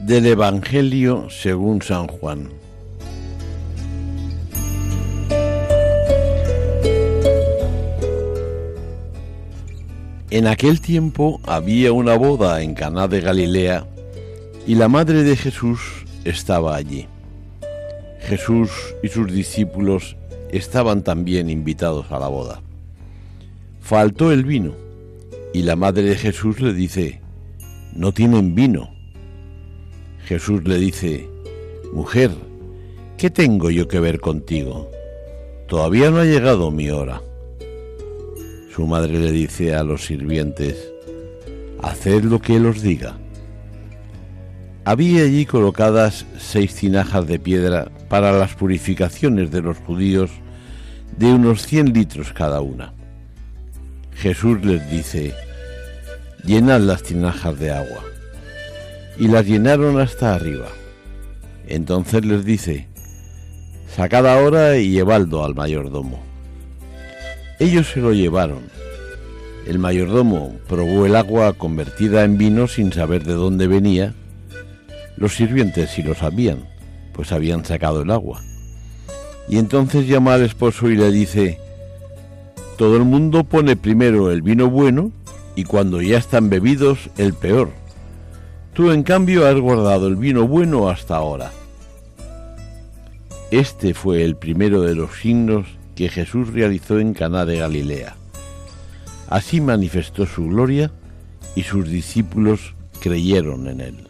Del Evangelio según San Juan. En aquel tiempo había una boda en Caná de Galilea y la madre de Jesús estaba allí. Jesús y sus discípulos estaban también invitados a la boda. Faltó el vino y la madre de Jesús le dice, no tienen vino. Jesús le dice, Mujer, ¿qué tengo yo que ver contigo? Todavía no ha llegado mi hora. Su madre le dice a los sirvientes, Haced lo que él os diga. Había allí colocadas seis tinajas de piedra para las purificaciones de los judíos de unos cien litros cada una. Jesús les dice, llenad las tinajas de agua y las llenaron hasta arriba. Entonces les dice, sacad ahora y llevadlo al mayordomo. Ellos se lo llevaron. El mayordomo probó el agua convertida en vino sin saber de dónde venía. Los sirvientes sí lo sabían, pues habían sacado el agua. Y entonces llama al esposo y le dice, todo el mundo pone primero el vino bueno y cuando ya están bebidos el peor Tú en cambio has guardado el vino bueno hasta ahora. Este fue el primero de los signos que Jesús realizó en Caná de Galilea. Así manifestó su gloria y sus discípulos creyeron en él.